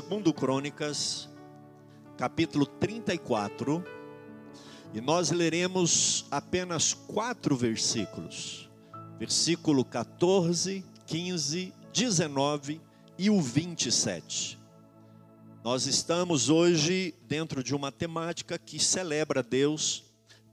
2 Crônicas, capítulo 34, e nós leremos apenas quatro versículos: versículo 14, 15, 19 e o 27. Nós estamos hoje dentro de uma temática que celebra Deus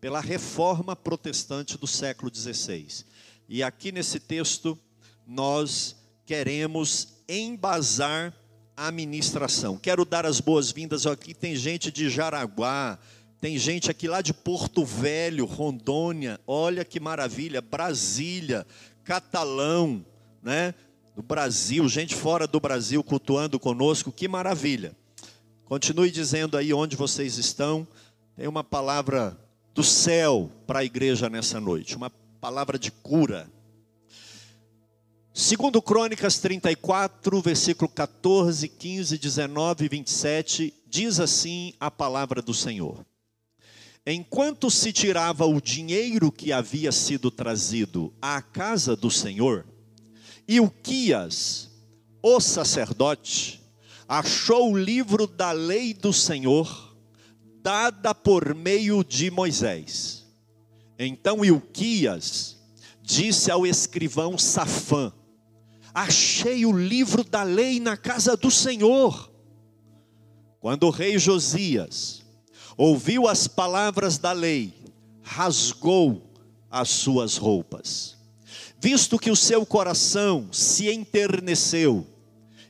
pela reforma protestante do século XVI. E aqui nesse texto nós queremos embasar a ministração. Quero dar as boas-vindas aqui. Tem gente de Jaraguá, tem gente aqui lá de Porto Velho, Rondônia. Olha que maravilha, Brasília, Catalão, né? Do Brasil, gente fora do Brasil cultuando conosco. Que maravilha. Continue dizendo aí onde vocês estão. Tem uma palavra do céu para a igreja nessa noite, uma palavra de cura. Segundo Crônicas 34, versículo 14, 15, 19 e 27, diz assim a palavra do Senhor. Enquanto se tirava o dinheiro que havia sido trazido à casa do Senhor, Ilquias, o sacerdote, achou o livro da lei do Senhor, dada por meio de Moisés. Então Ilquias disse ao escrivão Safã, achei o livro da lei na casa do Senhor. Quando o rei Josias ouviu as palavras da lei, rasgou as suas roupas. Visto que o seu coração se enterneceu,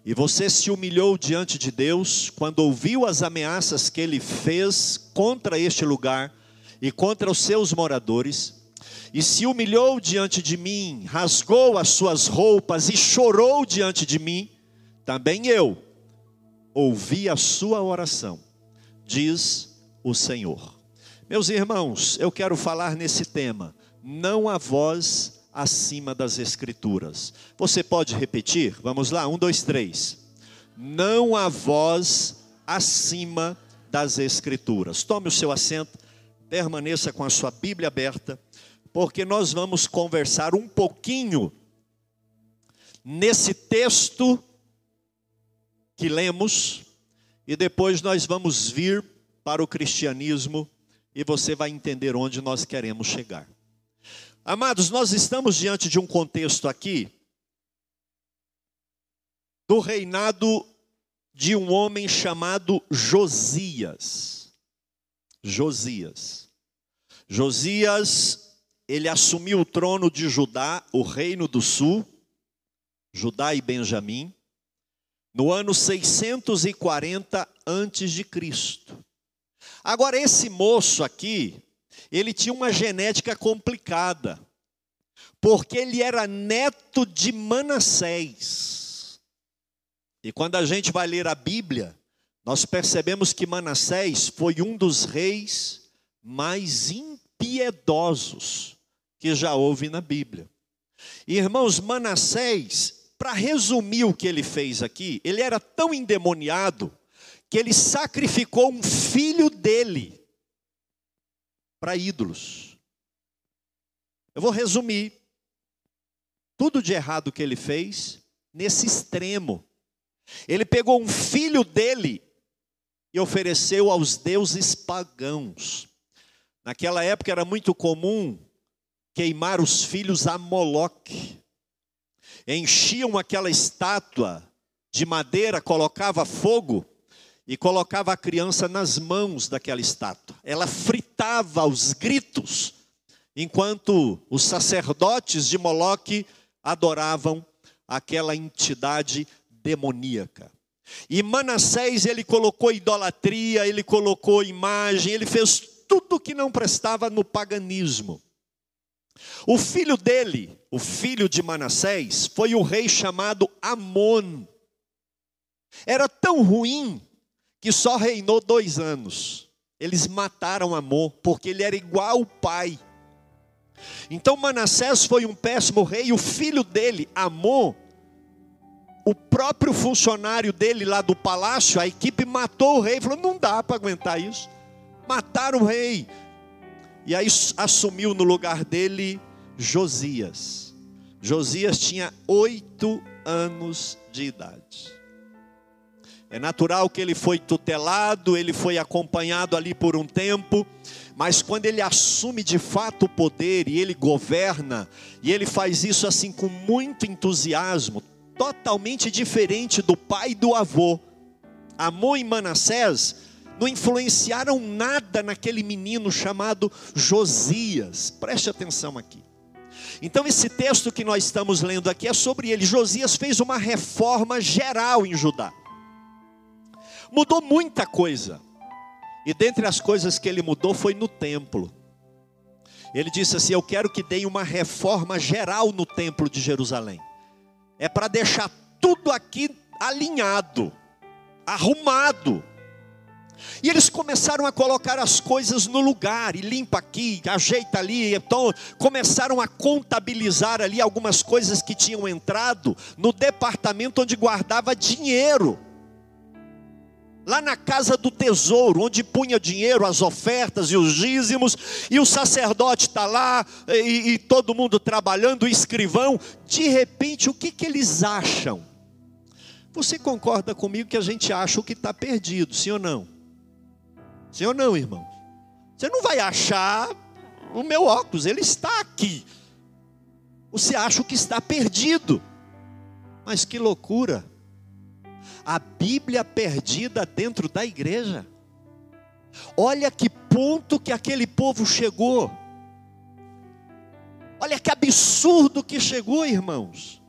e você se humilhou diante de Deus, quando ouviu as ameaças que ele fez contra este lugar e contra os seus moradores, e se humilhou diante de mim, rasgou as suas roupas e chorou diante de mim, também eu ouvi a sua oração, diz o Senhor. Meus irmãos, eu quero falar nesse tema, não a voz acima das Escrituras. Você pode repetir? Vamos lá, um, dois, três. Não a voz acima das Escrituras. Tome o seu assento, permaneça com a sua Bíblia aberta porque nós vamos conversar um pouquinho nesse texto que lemos e depois nós vamos vir para o cristianismo e você vai entender onde nós queremos chegar. Amados, nós estamos diante de um contexto aqui do reinado de um homem chamado Josias. Josias. Josias ele assumiu o trono de Judá, o reino do sul, Judá e Benjamim, no ano 640 antes de Cristo. Agora esse moço aqui, ele tinha uma genética complicada, porque ele era neto de Manassés. E quando a gente vai ler a Bíblia, nós percebemos que Manassés foi um dos reis mais impiedosos que já houve na Bíblia. irmãos, Manassés, para resumir o que ele fez aqui, ele era tão endemoniado que ele sacrificou um filho dele para ídolos. Eu vou resumir tudo de errado que ele fez nesse extremo. Ele pegou um filho dele e ofereceu aos deuses pagãos. Naquela época era muito comum queimar os filhos a Moloque. Enchiam aquela estátua de madeira, colocava fogo e colocava a criança nas mãos daquela estátua. Ela fritava aos gritos, enquanto os sacerdotes de Moloque adoravam aquela entidade demoníaca. E Manassés, ele colocou idolatria, ele colocou imagem, ele fez tudo que não prestava no paganismo. O filho dele, o filho de Manassés, foi o rei chamado Amon. Era tão ruim que só reinou dois anos. Eles mataram Amon, porque ele era igual ao pai. Então Manassés foi um péssimo rei, e o filho dele, Amon, o próprio funcionário dele lá do palácio, a equipe matou o rei, falou: não dá para aguentar isso. Mataram o rei, e aí assumiu no lugar dele Josias. Josias tinha oito anos de idade. É natural que ele foi tutelado, ele foi acompanhado ali por um tempo, mas quando ele assume de fato o poder e ele governa, e ele faz isso assim com muito entusiasmo, totalmente diferente do pai e do avô. Amon e Manassés não influenciaram nada naquele menino chamado Josias. Preste atenção aqui. Então, esse texto que nós estamos lendo aqui é sobre ele. Josias fez uma reforma geral em Judá. Mudou muita coisa. E dentre as coisas que ele mudou foi no templo. Ele disse assim: Eu quero que deem uma reforma geral no templo de Jerusalém. É para deixar tudo aqui alinhado, arrumado. E eles começaram a colocar as coisas no lugar, e limpa aqui, ajeita ali. Então, começaram a contabilizar ali algumas coisas que tinham entrado no departamento onde guardava dinheiro. Lá na casa do tesouro, onde punha dinheiro, as ofertas e os dízimos, e o sacerdote está lá, e, e, todo mundo trabalhando, o escrivão. De repente, o que, que eles acham? Você concorda comigo que a gente acha o que está perdido, sim ou não? Sim ou não, irmão? Você não vai achar o meu óculos, ele está aqui. Você acha o que está perdido. Mas que loucura. A Bíblia perdida dentro da igreja. Olha que ponto que aquele povo chegou. Olha que absurdo que chegou, irmãos.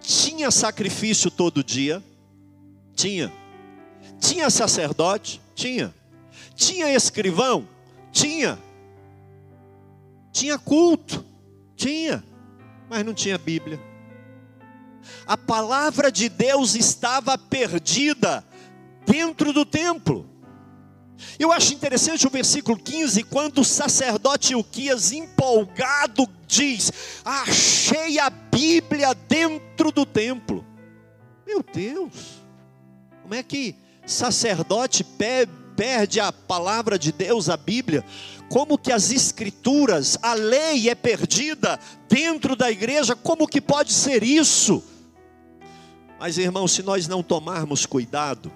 Tinha sacrifício todo dia? Tinha. Tinha sacerdote? Tinha. Tinha escrivão? Tinha. Tinha culto? Tinha. Mas não tinha Bíblia. A palavra de Deus estava perdida dentro do templo. Eu acho interessante o versículo 15, quando o sacerdote Uquias, empolgado, diz: Achei a Bíblia dentro do templo. Meu Deus, como é que sacerdote perde a palavra de Deus, a Bíblia, como que as escrituras, a lei é perdida dentro da igreja, como que pode ser isso? Mas irmão, se nós não tomarmos cuidado,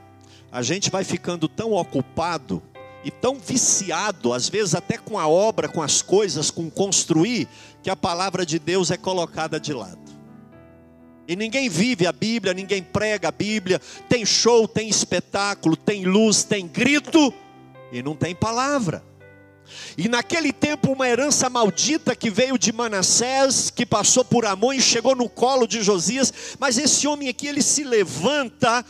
a gente vai ficando tão ocupado e tão viciado, às vezes até com a obra, com as coisas, com construir, que a palavra de Deus é colocada de lado. E ninguém vive a Bíblia, ninguém prega a Bíblia, tem show, tem espetáculo, tem luz, tem grito e não tem palavra. E naquele tempo, uma herança maldita que veio de Manassés, que passou por Amon e chegou no colo de Josias, mas esse homem aqui, ele se levanta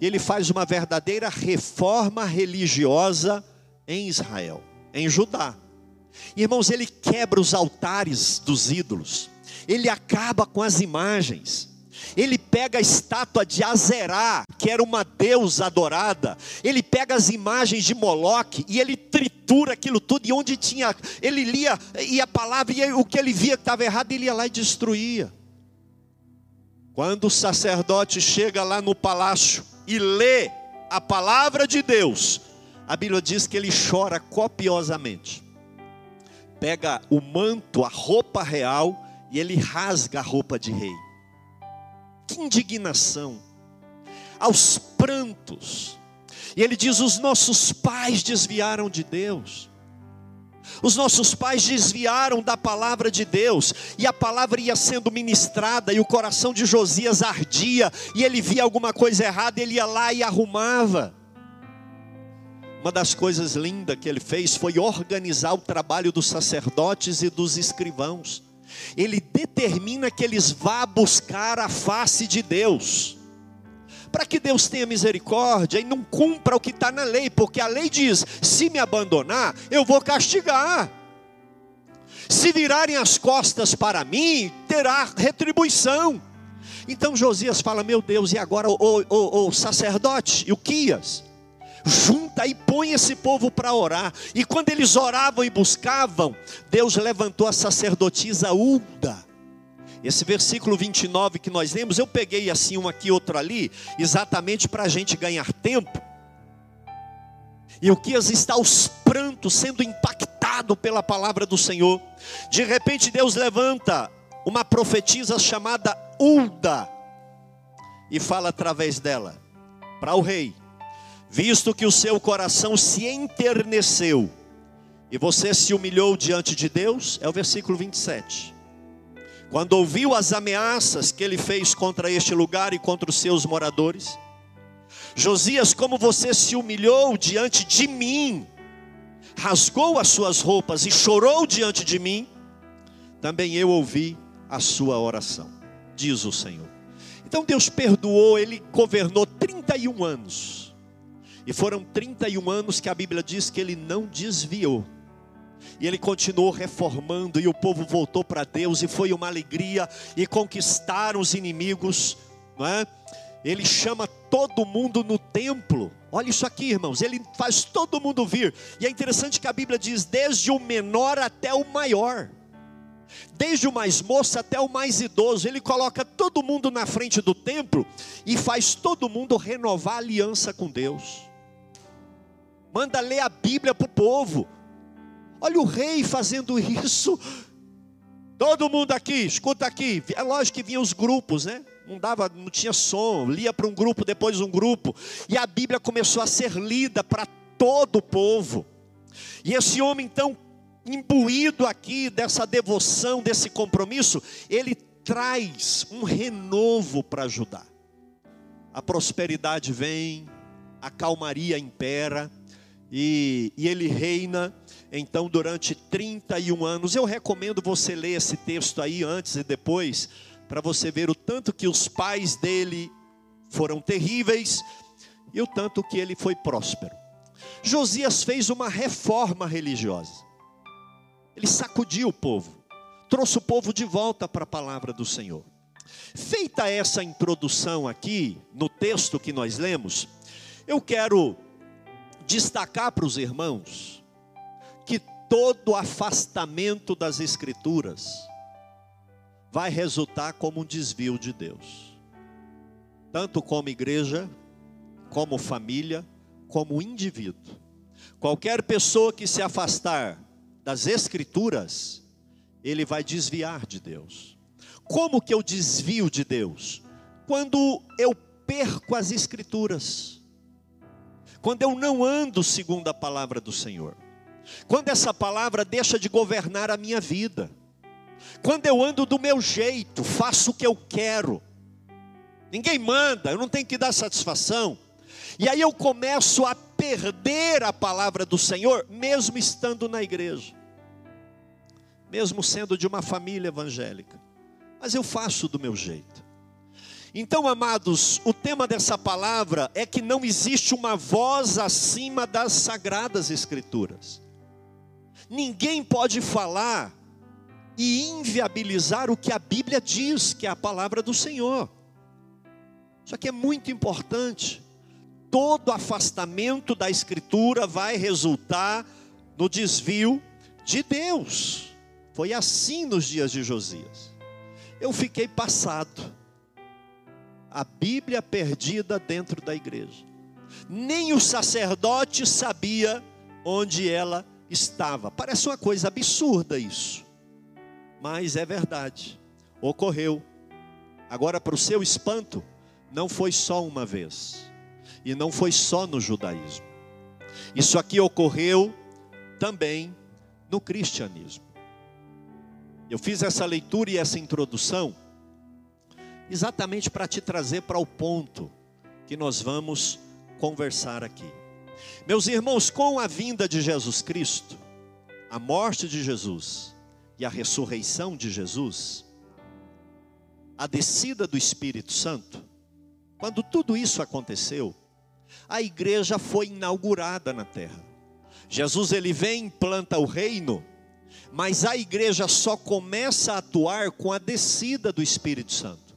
e ele faz uma verdadeira reforma religiosa em Israel, em Judá. Irmãos, ele quebra os altares dos ídolos ele acaba com as imagens. Ele pega a estátua de Azerá, que era uma deusa adorada. Ele pega as imagens de Moloque e ele tritura aquilo tudo. E onde tinha, ele lia e a palavra, e o que ele via que estava errado, ele ia lá e destruía. Quando o sacerdote chega lá no palácio e lê a palavra de Deus, a Bíblia diz que ele chora copiosamente. Pega o manto, a roupa real e ele rasga a roupa de rei. Que indignação! Aos prantos. E ele diz: os nossos pais desviaram de Deus. Os nossos pais desviaram da palavra de Deus, e a palavra ia sendo ministrada, e o coração de Josias ardia, e ele via alguma coisa errada, ele ia lá e arrumava. Uma das coisas lindas que ele fez foi organizar o trabalho dos sacerdotes e dos escrivãos ele determina que eles vá buscar a face de Deus. Para que Deus tenha misericórdia e não cumpra o que está na lei, porque a lei diz: se me abandonar, eu vou castigar. Se virarem as costas para mim, terá retribuição. Então Josias fala: Meu Deus, e agora o, o, o sacerdote, e o Quias, junta e põe esse povo para orar. E quando eles oravam e buscavam, Deus levantou a sacerdotisa Ulda. Esse versículo 29 que nós lemos, eu peguei assim um aqui, outro ali, exatamente para a gente ganhar tempo. E o que está aos prantos, sendo impactado pela palavra do Senhor. De repente Deus levanta uma profetisa chamada Ulda e fala através dela: para o rei: Visto que o seu coração se enterneceu e você se humilhou diante de Deus, é o versículo 27. Quando ouviu as ameaças que ele fez contra este lugar e contra os seus moradores, Josias, como você se humilhou diante de mim, rasgou as suas roupas e chorou diante de mim, também eu ouvi a sua oração, diz o Senhor. Então Deus perdoou, ele governou 31 anos. E foram 31 anos que a Bíblia diz que ele não desviou. E ele continuou reformando, e o povo voltou para Deus, e foi uma alegria, e conquistaram os inimigos, não é? Ele chama todo mundo no templo. Olha isso aqui, irmãos. Ele faz todo mundo vir. E é interessante que a Bíblia diz: desde o menor até o maior desde o mais moço até o mais idoso, ele coloca todo mundo na frente do templo e faz todo mundo renovar a aliança com Deus. Manda ler a Bíblia para o povo. Olha o rei fazendo isso. Todo mundo aqui, escuta aqui. É lógico que vinham os grupos, né? Não dava, não tinha som. Lia para um grupo, depois um grupo. E a Bíblia começou a ser lida para todo o povo. E esse homem então imbuído aqui dessa devoção, desse compromisso, ele traz um renovo para ajudar. A prosperidade vem, a calmaria impera e, e ele reina então durante 31 anos. Eu recomendo você ler esse texto aí antes e depois, para você ver o tanto que os pais dele foram terríveis e o tanto que ele foi próspero. Josias fez uma reforma religiosa. Ele sacudiu o povo, trouxe o povo de volta para a palavra do Senhor. Feita essa introdução aqui, no texto que nós lemos, eu quero destacar para os irmãos que todo afastamento das Escrituras vai resultar como um desvio de Deus, tanto como igreja, como família, como indivíduo. Qualquer pessoa que se afastar das Escrituras, ele vai desviar de Deus. Como que eu desvio de Deus? Quando eu perco as Escrituras, quando eu não ando segundo a palavra do Senhor, quando essa palavra deixa de governar a minha vida, quando eu ando do meu jeito, faço o que eu quero, ninguém manda, eu não tenho que dar satisfação, e aí eu começo a perder a palavra do Senhor, mesmo estando na igreja, mesmo sendo de uma família evangélica, mas eu faço do meu jeito. Então, amados, o tema dessa palavra é que não existe uma voz acima das sagradas Escrituras. Ninguém pode falar e inviabilizar o que a Bíblia diz, que é a palavra do Senhor. Isso aqui é muito importante todo afastamento da Escritura vai resultar no desvio de Deus. Foi assim nos dias de Josias. Eu fiquei passado. A Bíblia perdida dentro da igreja. Nem o sacerdote sabia onde ela estava. Parece uma coisa absurda isso. Mas é verdade. Ocorreu. Agora, para o seu espanto, não foi só uma vez e não foi só no judaísmo. Isso aqui ocorreu também no cristianismo. Eu fiz essa leitura e essa introdução exatamente para te trazer para o ponto que nós vamos conversar aqui. Meus irmãos, com a vinda de Jesus Cristo, a morte de Jesus e a ressurreição de Jesus, a descida do Espírito Santo, quando tudo isso aconteceu, a igreja foi inaugurada na terra. Jesus ele vem, implanta o reino, mas a igreja só começa a atuar com a descida do Espírito Santo.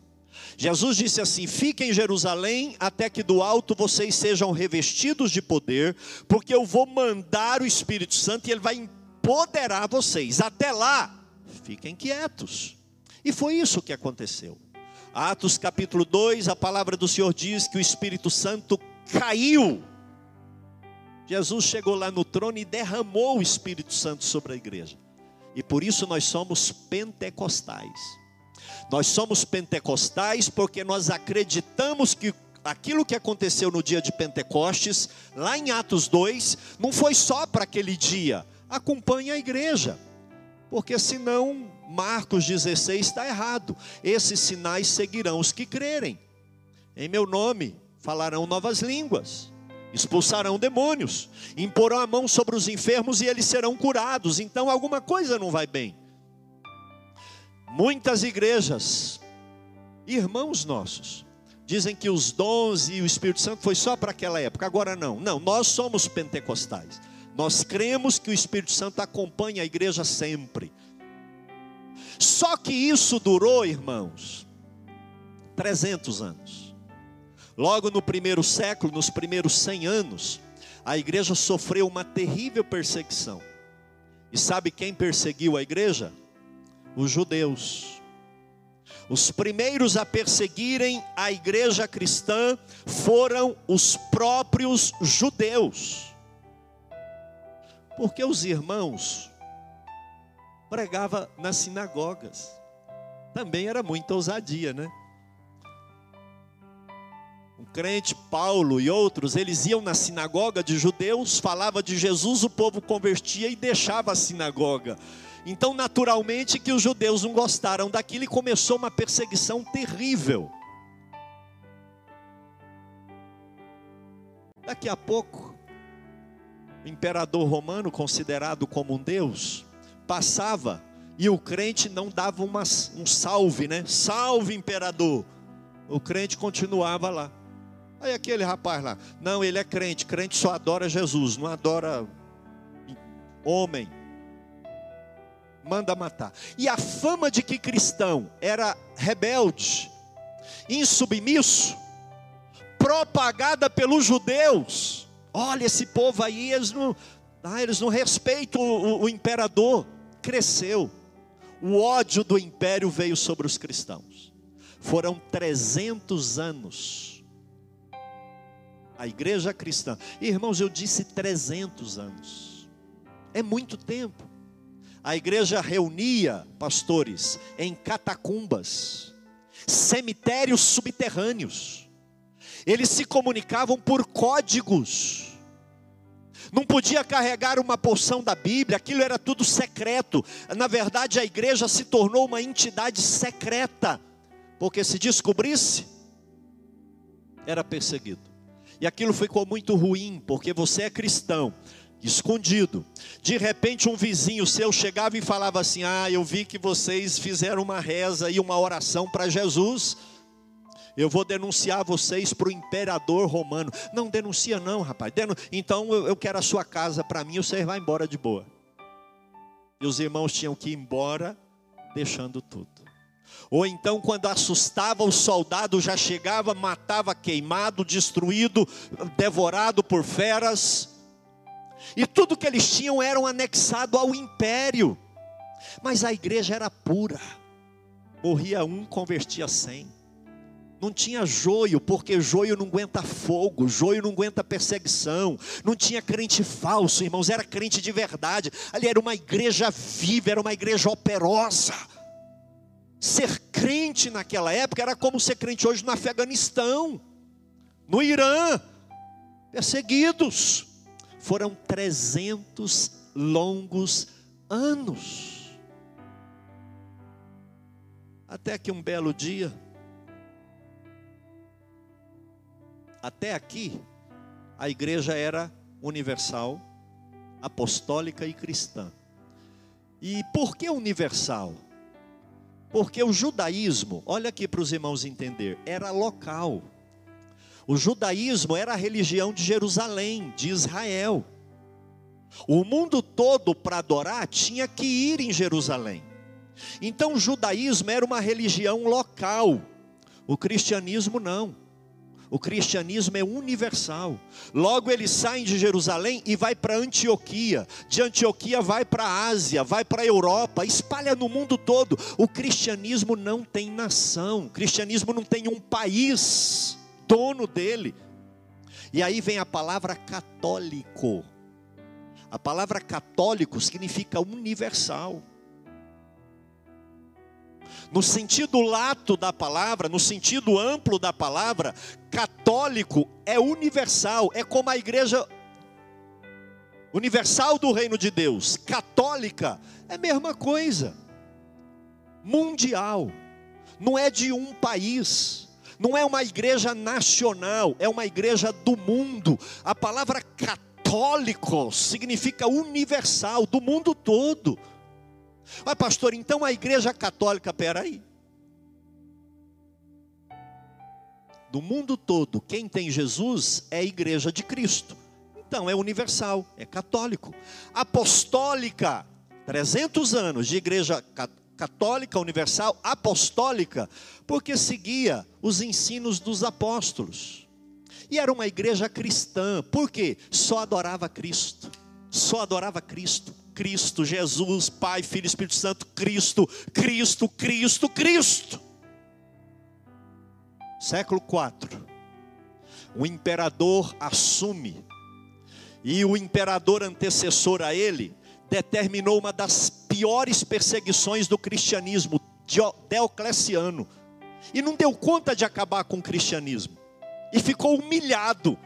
Jesus disse assim: Fiquem em Jerusalém até que do alto vocês sejam revestidos de poder, porque eu vou mandar o Espírito Santo e ele vai empoderar vocês. Até lá, fiquem quietos. E foi isso que aconteceu. Atos capítulo 2, a palavra do Senhor diz que o Espírito Santo caiu. Jesus chegou lá no trono e derramou o Espírito Santo sobre a igreja. E por isso nós somos pentecostais. Nós somos pentecostais porque nós acreditamos que aquilo que aconteceu no dia de Pentecostes, lá em Atos 2, não foi só para aquele dia. Acompanhe a igreja, porque senão Marcos 16 está errado. Esses sinais seguirão os que crerem. Em meu nome falarão novas línguas, expulsarão demônios, imporão a mão sobre os enfermos e eles serão curados. Então alguma coisa não vai bem. Muitas igrejas, irmãos nossos, dizem que os dons e o Espírito Santo foi só para aquela época. Agora não. Não, nós somos pentecostais. Nós cremos que o Espírito Santo acompanha a igreja sempre. Só que isso durou, irmãos, 300 anos. Logo no primeiro século, nos primeiros 100 anos, a igreja sofreu uma terrível perseguição. E sabe quem perseguiu a igreja? Os judeus. Os primeiros a perseguirem a igreja cristã foram os próprios judeus. Porque os irmãos pregava nas sinagogas. Também era muita ousadia, né? O crente Paulo e outros, eles iam na sinagoga de judeus, falava de Jesus, o povo convertia e deixava a sinagoga. Então, naturalmente, que os judeus não gostaram daquilo e começou uma perseguição terrível. Daqui a pouco, o imperador romano, considerado como um deus, passava e o crente não dava uma, um salve, né? Salve, imperador. O crente continuava lá. Aí aquele rapaz lá, não, ele é crente, crente só adora Jesus, não adora homem. Manda matar. E a fama de que cristão era rebelde, insubmisso, propagada pelos judeus. Olha esse povo aí, eles não, ah, eles não respeitam o, o, o imperador cresceu. O ódio do império veio sobre os cristãos. Foram 300 anos. A igreja cristã, irmãos, eu disse 300 anos. É muito tempo. A igreja reunia pastores em catacumbas, cemitérios subterrâneos. Eles se comunicavam por códigos não podia carregar uma porção da Bíblia, aquilo era tudo secreto. Na verdade, a igreja se tornou uma entidade secreta, porque se descobrisse, era perseguido. E aquilo ficou muito ruim, porque você é cristão, escondido. De repente, um vizinho seu chegava e falava assim: Ah, eu vi que vocês fizeram uma reza e uma oração para Jesus eu vou denunciar vocês para o imperador romano. Não denuncia, não, rapaz. Então eu quero a sua casa para mim, você vai embora de boa. E os irmãos tinham que ir embora, deixando tudo. Ou então, quando assustava, o soldado já chegava, matava queimado, destruído, devorado por feras. E tudo que eles tinham era anexado ao império. Mas a igreja era pura. Morria um, convertia cem. Não tinha joio, porque joio não aguenta fogo, joio não aguenta perseguição. Não tinha crente falso, irmãos, era crente de verdade. Ali era uma igreja viva, era uma igreja operosa. Ser crente naquela época era como ser crente hoje no Afeganistão, no Irã, perseguidos. Foram 300 longos anos. Até que um belo dia, Até aqui, a igreja era universal, apostólica e cristã. E por que universal? Porque o judaísmo, olha aqui para os irmãos entender, era local. O judaísmo era a religião de Jerusalém, de Israel. O mundo todo para adorar tinha que ir em Jerusalém. Então o judaísmo era uma religião local, o cristianismo não. O cristianismo é universal. Logo eles saem de Jerusalém e vai para Antioquia. De Antioquia vai para a Ásia, vai para a Europa, espalha no mundo todo. O cristianismo não tem nação. O cristianismo não tem um país dono dele. E aí vem a palavra católico. A palavra católico significa universal. No sentido lato da palavra, no sentido amplo da palavra, católico é universal, é como a igreja universal do reino de Deus. Católica é a mesma coisa. Mundial. Não é de um país. Não é uma igreja nacional, é uma igreja do mundo. A palavra católico significa universal, do mundo todo. Mas, pastor, então a igreja católica, peraí. Do mundo todo, quem tem Jesus é a igreja de Cristo. Então é universal, é católico. Apostólica, 300 anos de igreja católica universal, apostólica, porque seguia os ensinos dos apóstolos. E era uma igreja cristã, porque só adorava Cristo. Só adorava Cristo. Cristo, Jesus, Pai, Filho, Espírito Santo, Cristo, Cristo, Cristo, Cristo. Século 4. O imperador assume e o imperador antecessor a ele determinou uma das piores perseguições do cristianismo, Diocleciano. E não deu conta de acabar com o cristianismo. E ficou humilhado.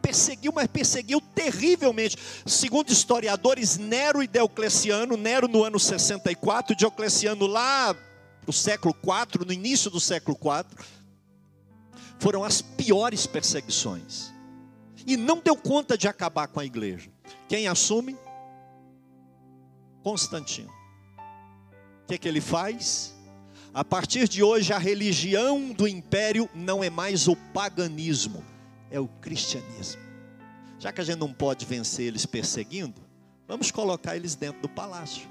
Perseguiu, mas perseguiu terrivelmente. Segundo historiadores, Nero e Diocleciano, Nero no ano 64, Diocleciano lá no século 4, no início do século 4, foram as piores perseguições e não deu conta de acabar com a igreja. Quem assume? Constantino. O que, é que ele faz? A partir de hoje, a religião do império não é mais o paganismo, é o cristianismo. Já que a gente não pode vencer eles perseguindo, vamos colocar eles dentro do palácio.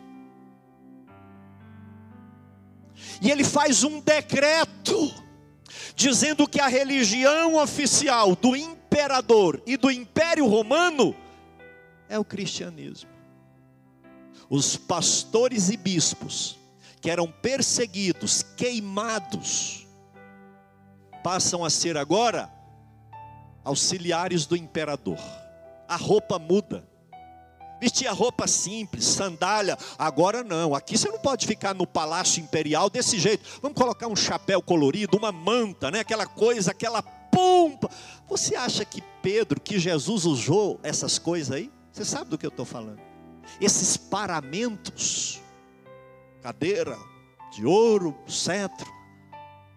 E ele faz um decreto, dizendo que a religião oficial do imperador e do Império Romano é o cristianismo. Os pastores e bispos que eram perseguidos, queimados, passam a ser agora auxiliares do imperador. A roupa muda. Vestia roupa simples, sandália. Agora não. Aqui você não pode ficar no palácio imperial desse jeito. Vamos colocar um chapéu colorido, uma manta, né? Aquela coisa, aquela pompa. Você acha que Pedro, que Jesus usou essas coisas aí? Você sabe do que eu estou falando? Esses paramentos, cadeira de ouro, cetro.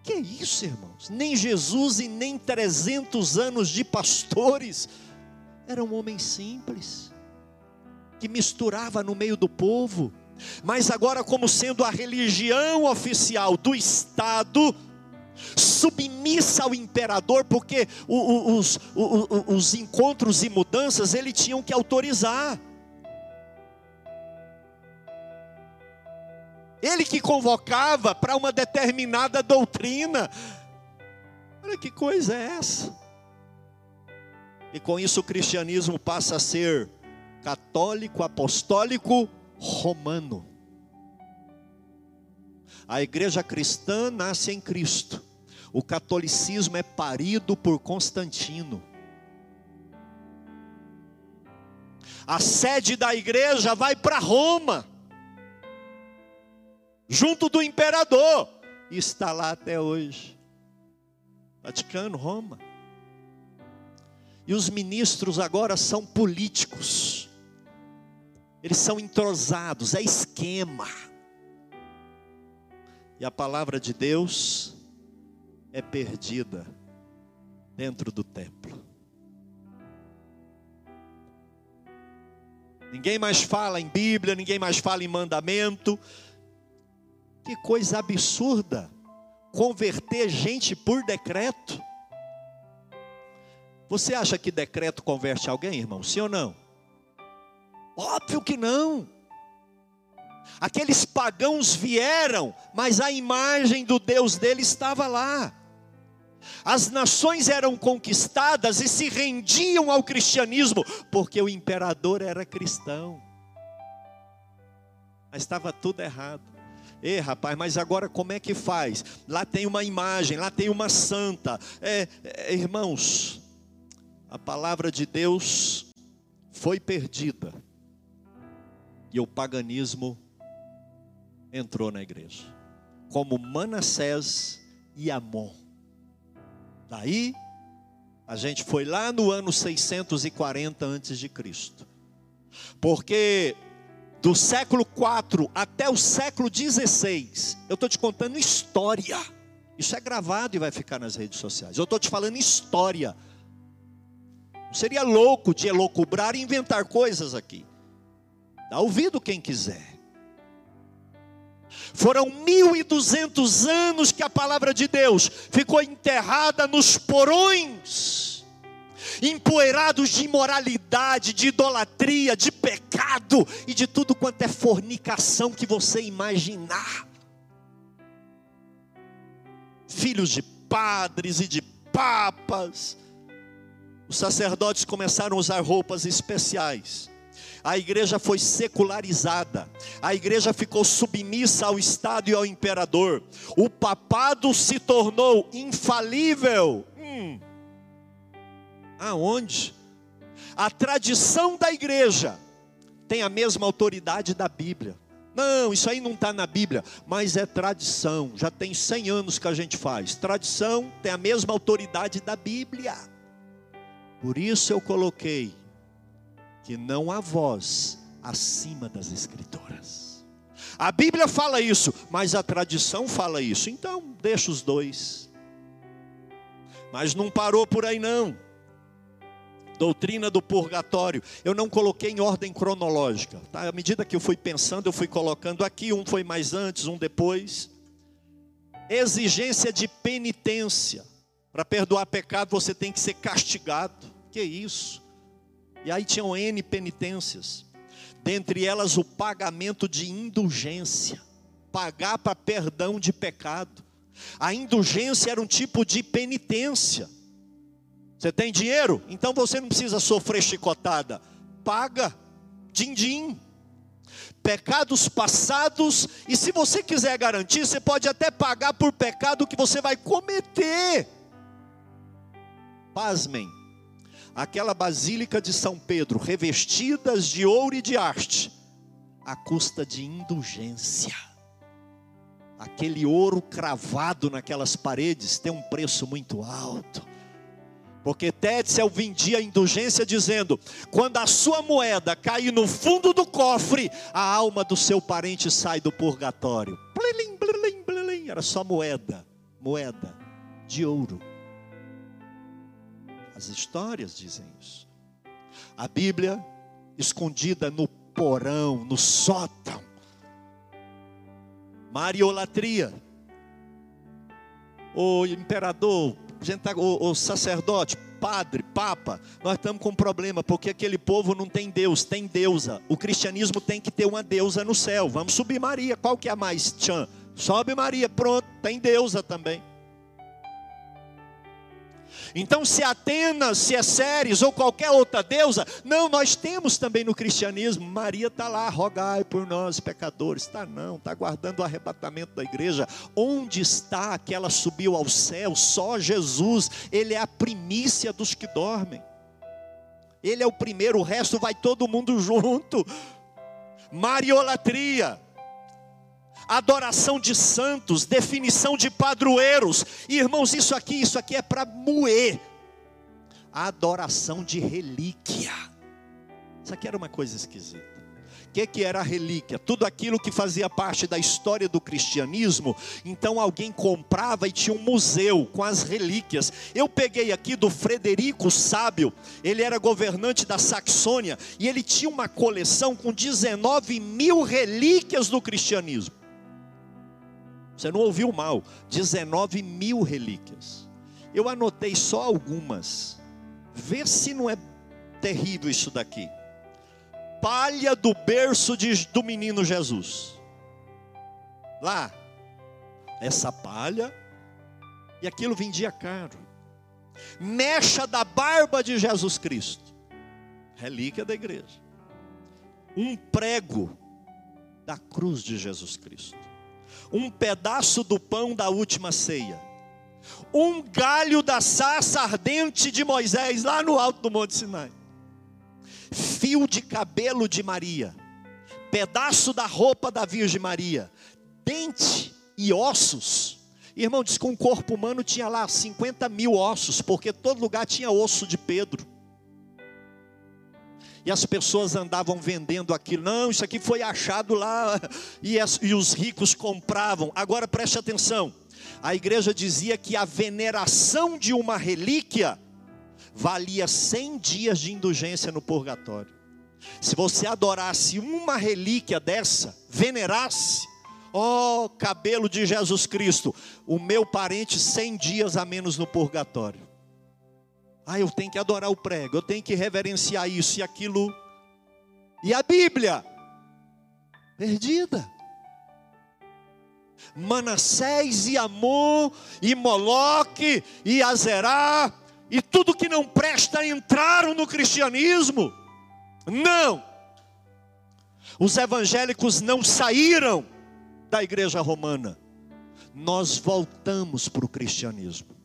Que é isso, irmãos? Nem Jesus e nem 300 anos de pastores. Era um homem simples, que misturava no meio do povo, mas agora, como sendo a religião oficial do Estado, submissa ao imperador, porque os, os, os encontros e mudanças ele tinham que autorizar. Ele que convocava para uma determinada doutrina. Olha que coisa é essa? E com isso o cristianismo passa a ser católico, apostólico, romano. A igreja cristã nasce em Cristo. O catolicismo é parido por Constantino. A sede da igreja vai para Roma, junto do imperador, e está lá até hoje. Vaticano, Roma. E os ministros agora são políticos, eles são entrosados, é esquema. E a palavra de Deus é perdida dentro do templo. Ninguém mais fala em Bíblia, ninguém mais fala em mandamento. Que coisa absurda converter gente por decreto. Você acha que decreto converte alguém, irmão? Sim ou não? Óbvio que não. Aqueles pagãos vieram, mas a imagem do Deus dele estava lá. As nações eram conquistadas e se rendiam ao cristianismo, porque o imperador era cristão. Mas estava tudo errado. Ei, rapaz, mas agora como é que faz? Lá tem uma imagem, lá tem uma santa. É, é, irmãos, a palavra de Deus foi perdida e o paganismo entrou na igreja. como Manassés e Amon. Daí a gente foi lá no ano 640 antes de Cristo. Porque do século 4 até o século 16, eu estou te contando história. Isso é gravado e vai ficar nas redes sociais. Eu estou te falando história. Seria louco de elocubrar e inventar coisas aqui. Dá ouvido quem quiser. Foram mil e duzentos anos que a palavra de Deus ficou enterrada nos porões, empoeirados de imoralidade, de idolatria, de pecado e de tudo quanto é fornicação que você imaginar. Filhos de padres e de papas, os sacerdotes começaram a usar roupas especiais a igreja foi secularizada, a igreja ficou submissa ao Estado e ao imperador, o papado se tornou infalível. Hum. Aonde? A tradição da igreja tem a mesma autoridade da Bíblia. Não, isso aí não está na Bíblia, mas é tradição. Já tem 100 anos que a gente faz. Tradição tem a mesma autoridade da Bíblia. Por isso eu coloquei que não há voz acima das Escrituras. A Bíblia fala isso, mas a tradição fala isso. Então, deixa os dois. Mas não parou por aí, não. Doutrina do purgatório. Eu não coloquei em ordem cronológica. Tá? À medida que eu fui pensando, eu fui colocando aqui. Um foi mais antes, um depois. Exigência de penitência. Para perdoar pecado, você tem que ser castigado. Que isso? E aí tinham N penitências, dentre elas o pagamento de indulgência, pagar para perdão de pecado. A indulgência era um tipo de penitência. Você tem dinheiro? Então você não precisa sofrer chicotada. Paga, din-din. Pecados passados, e se você quiser garantir, você pode até pagar por pecado que você vai cometer. Pasmem, aquela basílica de São Pedro, revestidas de ouro e de arte, à custa de indulgência. Aquele ouro cravado naquelas paredes tem um preço muito alto. Porque Tétzel vendia a indulgência dizendo: quando a sua moeda cair no fundo do cofre, a alma do seu parente sai do purgatório. Blilim, blilim, blilim. Era só moeda, moeda de ouro. As histórias dizem isso. A Bíblia, escondida no porão, no sótão. Mariolatria. O imperador, tá, o, o sacerdote, padre, papa, nós estamos com um problema, porque aquele povo não tem Deus, tem deusa. O cristianismo tem que ter uma deusa no céu. Vamos subir Maria. Qual que é a mais tchan? Sobe Maria, pronto, tem deusa também. Então, se Atenas, se é Ceres ou qualquer outra deusa, não, nós temos também no cristianismo. Maria está lá, rogai por nós, pecadores. Está não, está guardando o arrebatamento da igreja. Onde está que ela subiu ao céu? Só Jesus, Ele é a primícia dos que dormem. Ele é o primeiro, o resto vai todo mundo junto. Mariolatria adoração de santos, definição de padroeiros. Irmãos, isso aqui, isso aqui é para moer. Adoração de relíquia. Isso aqui era uma coisa esquisita. O que, que era a relíquia? Tudo aquilo que fazia parte da história do cristianismo. Então alguém comprava e tinha um museu com as relíquias. Eu peguei aqui do Frederico Sábio, ele era governante da Saxônia, e ele tinha uma coleção com 19 mil relíquias do cristianismo. Você não ouviu mal. 19 mil relíquias. Eu anotei só algumas. Vê se não é terrível isso daqui. Palha do berço de, do menino Jesus. Lá. Essa palha. E aquilo vendia caro. Mecha da barba de Jesus Cristo. Relíquia da igreja. Um prego da cruz de Jesus Cristo um pedaço do pão da última ceia, um galho da sarça ardente de Moisés lá no alto do Monte Sinai, fio de cabelo de Maria, pedaço da roupa da Virgem Maria, dente e ossos. Irmão, diz que um corpo humano tinha lá 50 mil ossos, porque todo lugar tinha osso de Pedro. E as pessoas andavam vendendo aquilo. Não, isso aqui foi achado lá. E, as, e os ricos compravam. Agora preste atenção. A igreja dizia que a veneração de uma relíquia valia 100 dias de indulgência no purgatório. Se você adorasse uma relíquia dessa, venerasse, ó oh, cabelo de Jesus Cristo, o meu parente 100 dias a menos no purgatório. Ah, eu tenho que adorar o prego, eu tenho que reverenciar isso e aquilo. E a Bíblia? Perdida. Manassés e Amon, e Moloque, e Azerá, e tudo que não presta entraram no cristianismo. Não. Os evangélicos não saíram da igreja romana. Nós voltamos para o cristianismo.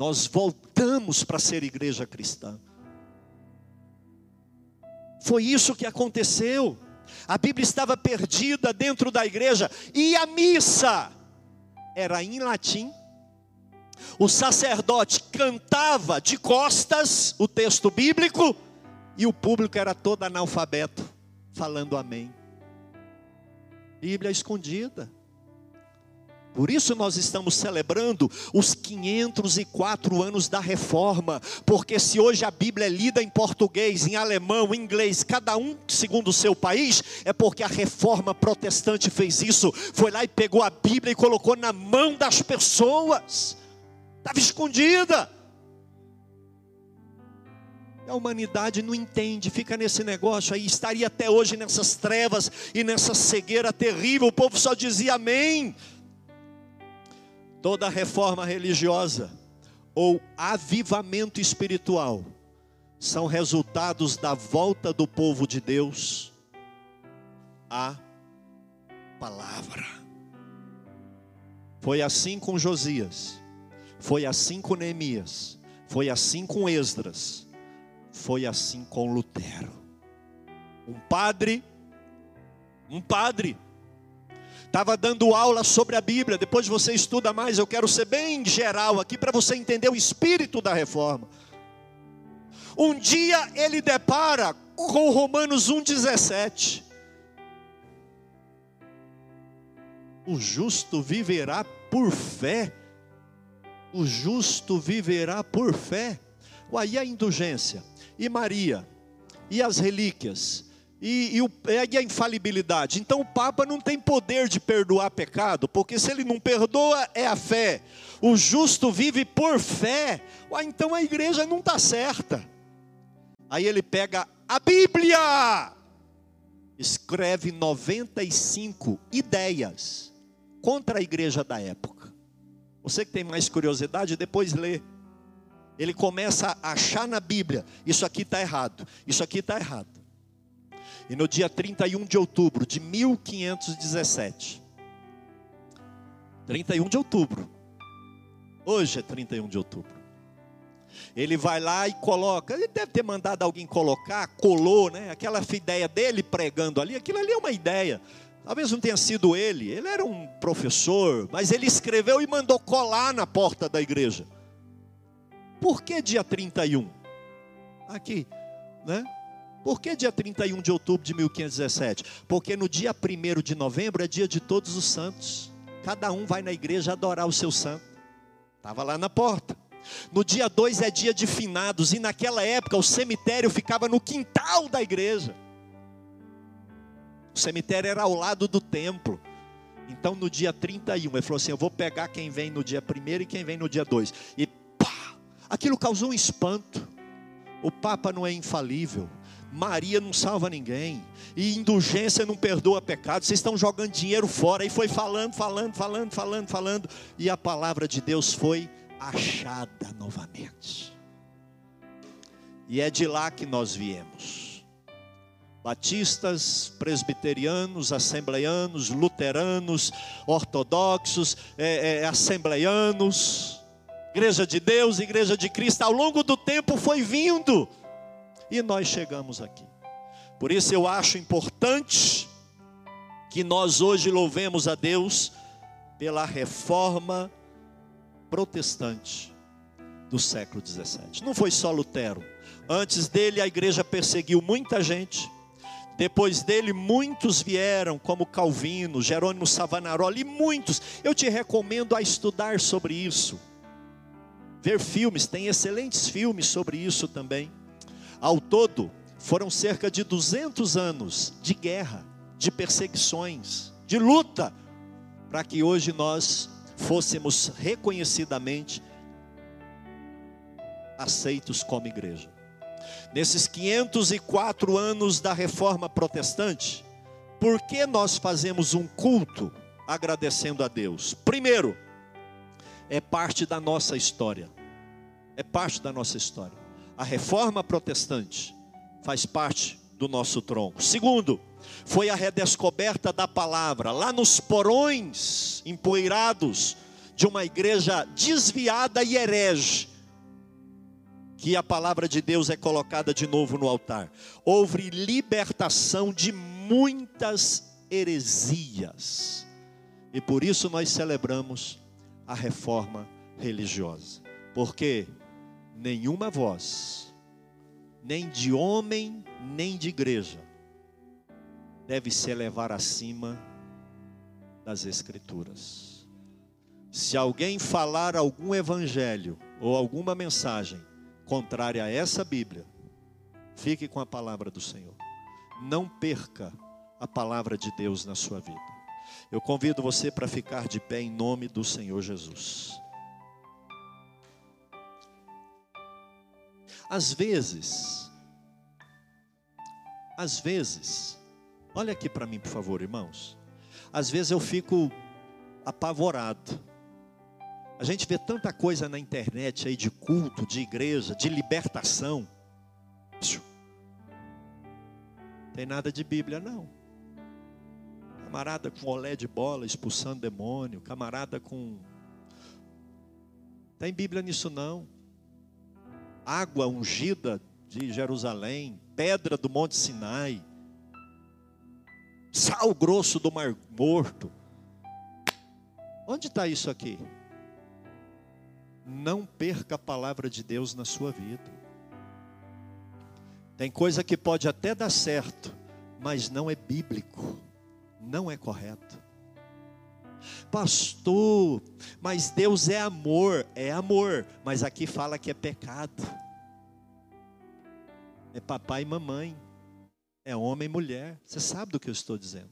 Nós voltamos para ser igreja cristã. Foi isso que aconteceu. A Bíblia estava perdida dentro da igreja e a missa era em latim. O sacerdote cantava de costas o texto bíblico e o público era todo analfabeto, falando amém. Bíblia escondida. Por isso nós estamos celebrando os 504 anos da reforma, porque se hoje a Bíblia é lida em português, em alemão, em inglês, cada um segundo o seu país, é porque a reforma protestante fez isso. Foi lá e pegou a Bíblia e colocou na mão das pessoas. Estava escondida. A humanidade não entende, fica nesse negócio aí, estaria até hoje nessas trevas e nessa cegueira terrível. O povo só dizia amém. Toda reforma religiosa ou avivamento espiritual são resultados da volta do povo de Deus à palavra. Foi assim com Josias, foi assim com Neemias, foi assim com Esdras, foi assim com Lutero. Um padre, um padre Estava dando aula sobre a Bíblia. Depois você estuda mais. Eu quero ser bem geral aqui para você entender o espírito da reforma. Um dia ele depara com Romanos 1,17. O justo viverá por fé. O justo viverá por fé. Aí a indulgência. E Maria? E as relíquias? E, e, o, e, a infalibilidade. Então o Papa não tem poder de perdoar pecado, porque se ele não perdoa, é a fé. O justo vive por fé. Ué, então a igreja não está certa. Aí ele pega a Bíblia, escreve 95 ideias contra a igreja da época. Você que tem mais curiosidade, depois lê. Ele começa a achar na Bíblia: isso aqui está errado, isso aqui está errado. E no dia 31 de outubro de 1517, 31 de outubro, hoje é 31 de outubro, ele vai lá e coloca, ele deve ter mandado alguém colocar, colou, né? Aquela ideia dele pregando ali, aquilo ali é uma ideia. Talvez não tenha sido ele, ele era um professor, mas ele escreveu e mandou colar na porta da igreja. Por que dia 31? Aqui, né? Por que dia 31 de outubro de 1517? Porque no dia 1 de novembro é dia de todos os santos. Cada um vai na igreja adorar o seu santo. Estava lá na porta. No dia 2 é dia de finados, e naquela época o cemitério ficava no quintal da igreja. O cemitério era ao lado do templo. Então no dia 31, ele falou assim: Eu vou pegar quem vem no dia 1 e quem vem no dia 2. E pá! Aquilo causou um espanto. O Papa não é infalível. Maria não salva ninguém, e indulgência não perdoa pecado. Vocês estão jogando dinheiro fora. E foi falando, falando, falando, falando, falando, e a palavra de Deus foi achada novamente. E é de lá que nós viemos. Batistas, presbiterianos, assembleianos, luteranos, ortodoxos, é, é, assembleianos, igreja de Deus, igreja de Cristo, ao longo do tempo foi vindo e nós chegamos aqui. Por isso eu acho importante que nós hoje louvemos a Deus pela reforma protestante do século 17. Não foi só Lutero. Antes dele, a igreja perseguiu muita gente. Depois dele, muitos vieram, como Calvino, Jerônimo Savonarola e muitos. Eu te recomendo a estudar sobre isso. Ver filmes, tem excelentes filmes sobre isso também. Ao todo, foram cerca de 200 anos de guerra, de perseguições, de luta, para que hoje nós fôssemos reconhecidamente aceitos como igreja. Nesses 504 anos da reforma protestante, por que nós fazemos um culto agradecendo a Deus? Primeiro, é parte da nossa história. É parte da nossa história. A reforma protestante faz parte do nosso tronco. Segundo, foi a redescoberta da palavra, lá nos porões empoeirados de uma igreja desviada e herege, que a palavra de Deus é colocada de novo no altar. Houve libertação de muitas heresias. E por isso nós celebramos a reforma religiosa. Porque nenhuma voz, nem de homem, nem de igreja, deve se elevar acima das Escrituras. Se alguém falar algum evangelho ou alguma mensagem contrária a essa Bíblia, fique com a palavra do Senhor. Não perca a palavra de Deus na sua vida. Eu convido você para ficar de pé em nome do Senhor Jesus. Às vezes, às vezes, olha aqui para mim, por favor, irmãos. Às vezes eu fico apavorado a gente vê tanta coisa na internet aí de culto, de igreja, de libertação. Tem nada de Bíblia, não. Camarada com olé de bola expulsando demônio, camarada com. Tem Bíblia nisso não. Água ungida de Jerusalém, pedra do Monte Sinai, sal grosso do Mar Morto. Onde está isso aqui? não perca a palavra de Deus na sua vida. Tem coisa que pode até dar certo, mas não é bíblico, não é correto. Pastor, mas Deus é amor, é amor, mas aqui fala que é pecado. É papai e mamãe, é homem e mulher. Você sabe do que eu estou dizendo.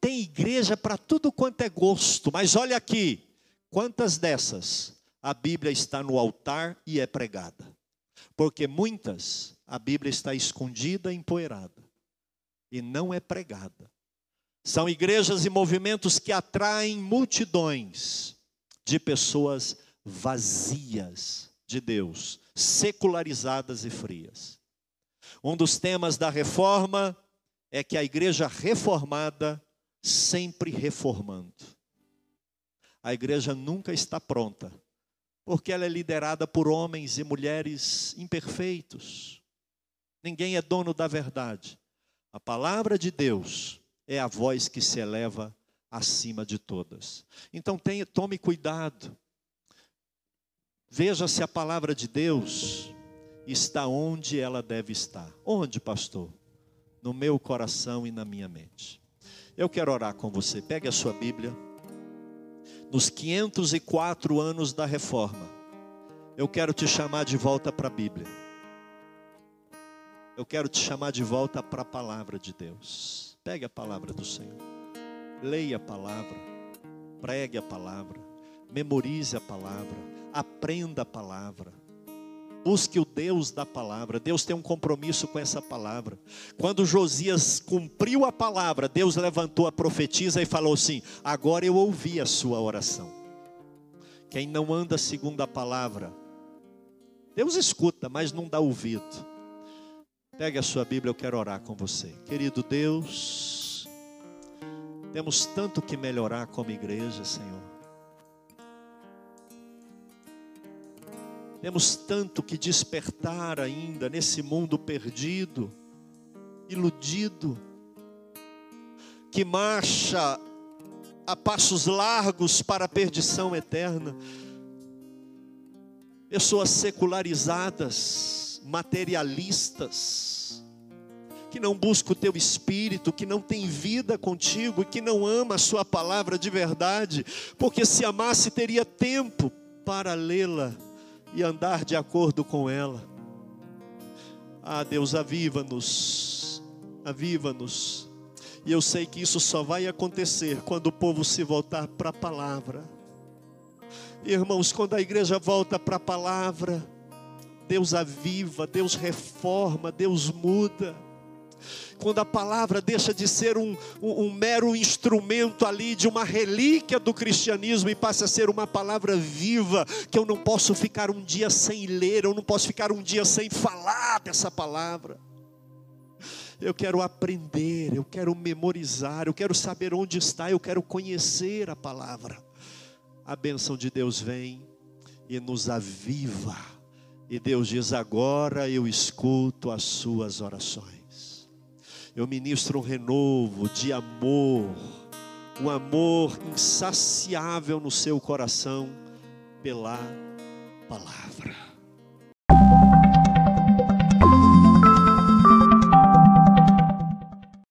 Tem igreja para tudo quanto é gosto, mas olha aqui, quantas dessas a Bíblia está no altar e é pregada. Porque muitas, a Bíblia está escondida, empoeirada, e não é pregada. São igrejas e movimentos que atraem multidões de pessoas vazias de Deus, secularizadas e frias. Um dos temas da reforma é que a igreja reformada sempre reformando. A igreja nunca está pronta porque ela é liderada por homens e mulheres imperfeitos. Ninguém é dono da verdade. A palavra de Deus é a voz que se eleva acima de todas. Então tenha, tome cuidado. Veja se a palavra de Deus está onde ela deve estar. Onde, pastor? No meu coração e na minha mente. Eu quero orar com você. Pegue a sua Bíblia nos 504 anos da reforma, eu quero te chamar de volta para a Bíblia. Eu quero te chamar de volta para a palavra de Deus. Pegue a palavra do Senhor. Leia a palavra. Pregue a palavra. Memorize a palavra. Aprenda a palavra Busque o Deus da palavra. Deus tem um compromisso com essa palavra. Quando Josias cumpriu a palavra, Deus levantou a profetisa e falou assim: Agora eu ouvi a sua oração. Quem não anda segundo a palavra, Deus escuta, mas não dá ouvido. Pegue a sua Bíblia, eu quero orar com você. Querido Deus, temos tanto que melhorar como igreja, Senhor. Temos tanto que despertar ainda nesse mundo perdido, iludido. que marcha a passos largos para a perdição eterna. Pessoas secularizadas, materialistas, que não buscam o teu espírito, que não tem vida contigo e que não ama a sua palavra de verdade, porque se amasse teria tempo para lê-la e andar de acordo com ela. Ah, Deus, aviva-nos, aviva-nos. E eu sei que isso só vai acontecer quando o povo se voltar para a palavra. Irmãos, quando a igreja volta para a palavra, Deus aviva, Deus reforma, Deus muda quando a palavra deixa de ser um, um, um, mero instrumento ali de uma relíquia do cristianismo e passa a ser uma palavra viva, que eu não posso ficar um dia sem ler, eu não posso ficar um dia sem falar dessa palavra. Eu quero aprender, eu quero memorizar, eu quero saber onde está, eu quero conhecer a palavra. A bênção de Deus vem e nos aviva. E Deus diz: agora eu escuto as suas orações eu ministro um renovo de amor, um amor insaciável no seu coração pela palavra.